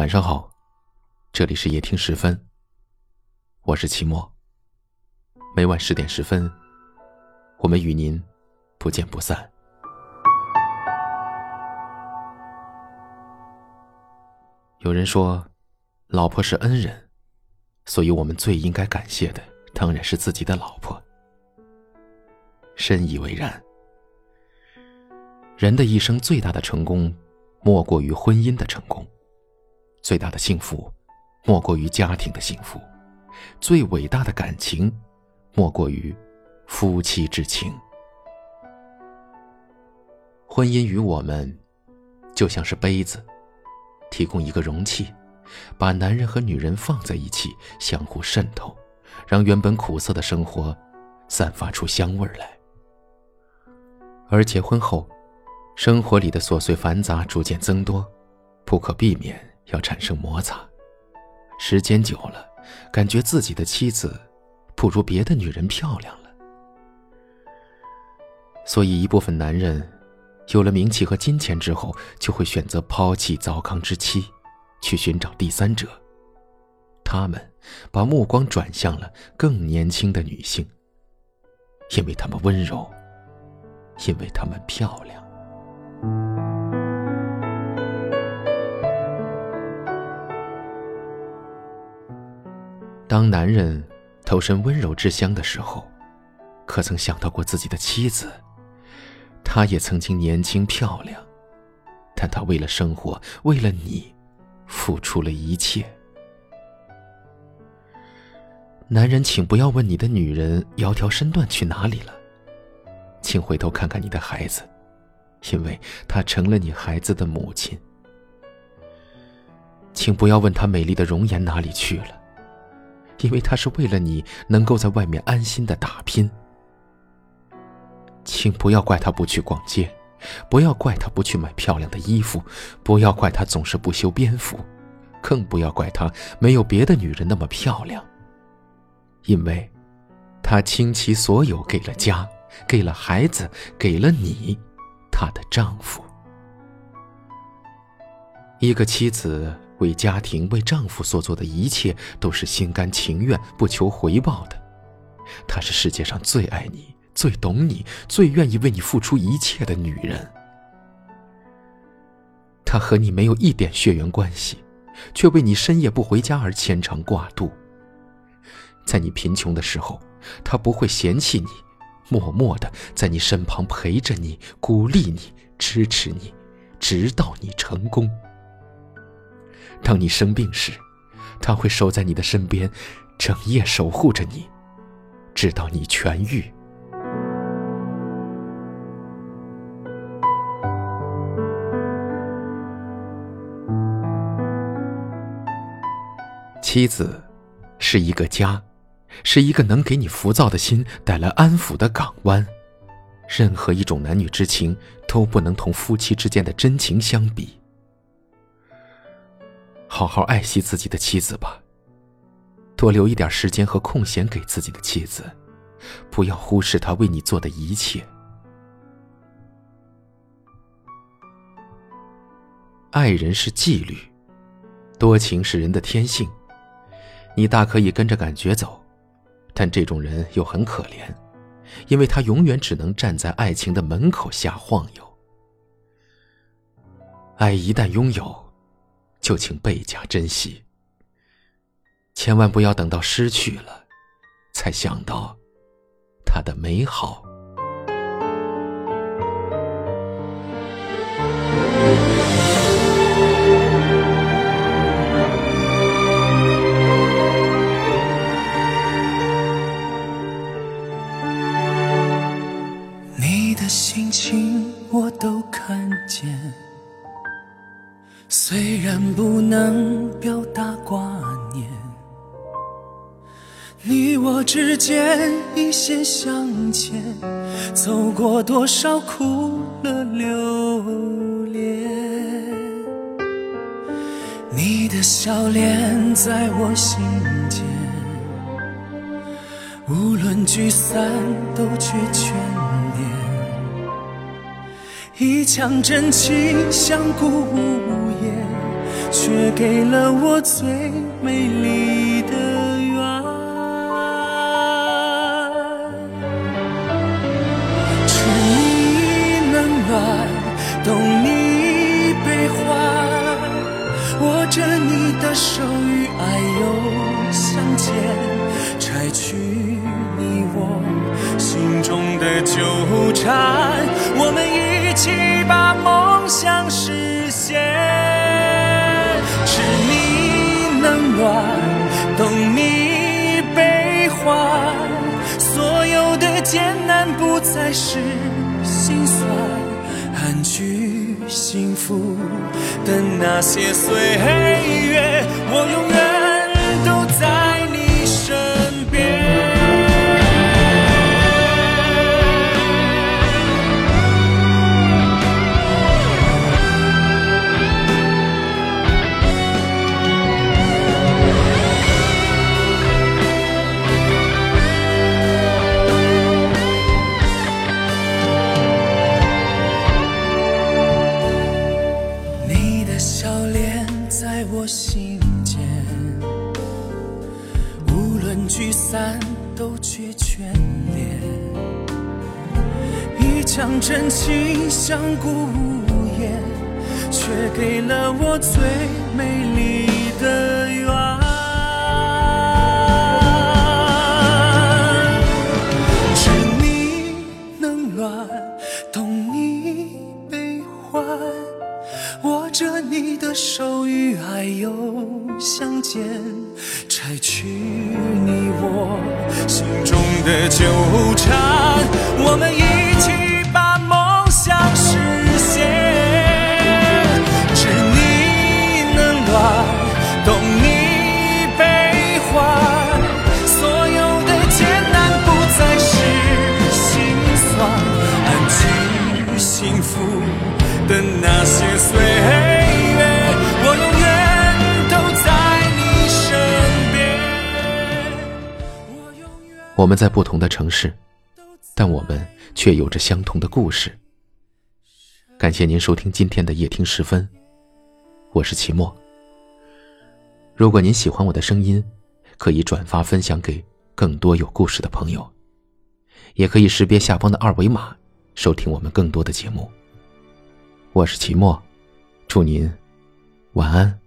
晚上好，这里是夜听十分，我是齐墨。每晚十点十分，我们与您不见不散。有人说，老婆是恩人，所以我们最应该感谢的当然是自己的老婆。深以为然。人的一生最大的成功，莫过于婚姻的成功；最大的幸福，莫过于家庭的幸福；最伟大的感情，莫过于夫妻之情。婚姻与我们，就像是杯子，提供一个容器，把男人和女人放在一起，相互渗透，让原本苦涩的生活散发出香味来。而结婚后，生活里的琐碎繁杂逐渐增多，不可避免要产生摩擦。时间久了，感觉自己的妻子不如别的女人漂亮了。所以，一部分男人有了名气和金钱之后，就会选择抛弃糟糠之妻，去寻找第三者。他们把目光转向了更年轻的女性，因为她们温柔。因为她们漂亮。当男人投身温柔之乡的时候，可曾想到过自己的妻子？她也曾经年轻漂亮，但她为了生活，为了你，付出了一切。男人，请不要问你的女人窈窕身段去哪里了。请回头看看你的孩子，因为她成了你孩子的母亲。请不要问她美丽的容颜哪里去了，因为他是为了你能够在外面安心的打拼。请不要怪他不去逛街，不要怪他不去买漂亮的衣服，不要怪他总是不修边幅，更不要怪他没有别的女人那么漂亮。因为，他倾其所有给了家。给了孩子，给了你，她的丈夫。一个妻子为家庭、为丈夫所做的一切，都是心甘情愿、不求回报的。她是世界上最爱你、最懂你、最愿意为你付出一切的女人。她和你没有一点血缘关系，却为你深夜不回家而牵肠挂肚。在你贫穷的时候，她不会嫌弃你。默默的在你身旁陪着你，鼓励你，支持你，直到你成功。当你生病时，他会守在你的身边，整夜守护着你，直到你痊愈。妻子是一个家。是一个能给你浮躁的心带来安抚的港湾，任何一种男女之情都不能同夫妻之间的真情相比。好好爱惜自己的妻子吧，多留一点时间和空闲给自己的妻子，不要忽视她为你做的一切。爱人是纪律，多情是人的天性，你大可以跟着感觉走。但这种人又很可怜，因为他永远只能站在爱情的门口瞎晃悠。爱一旦拥有，就请倍加珍惜。千万不要等到失去了，才想到它的美好。你的心情，我都看见虽然不能表达挂念，你我之间一线相牵，走过多少苦乐流连。你的笑脸在我心间，无论聚散都觉眷恋，一腔真情相顾无。却给了我最美丽的缘。知你冷暖，懂你悲欢，握着你的手与爱又相见，拆去你我心中的纠缠，我们一起把梦想实艰难不再是心酸，安居幸福的那些岁月，我永远都在。论聚散都觉眷恋。一腔真情相顾无言，却给了我最美丽的缘。知你冷暖，懂你悲欢。握着你的手与爱又相见，拆去我们在不同的城市，但我们却有着相同的故事。感谢您收听今天的夜听时分，我是齐墨。如果您喜欢我的声音，可以转发分享给更多有故事的朋友，也可以识别下方的二维码收听我们更多的节目。我是齐墨，祝您晚安。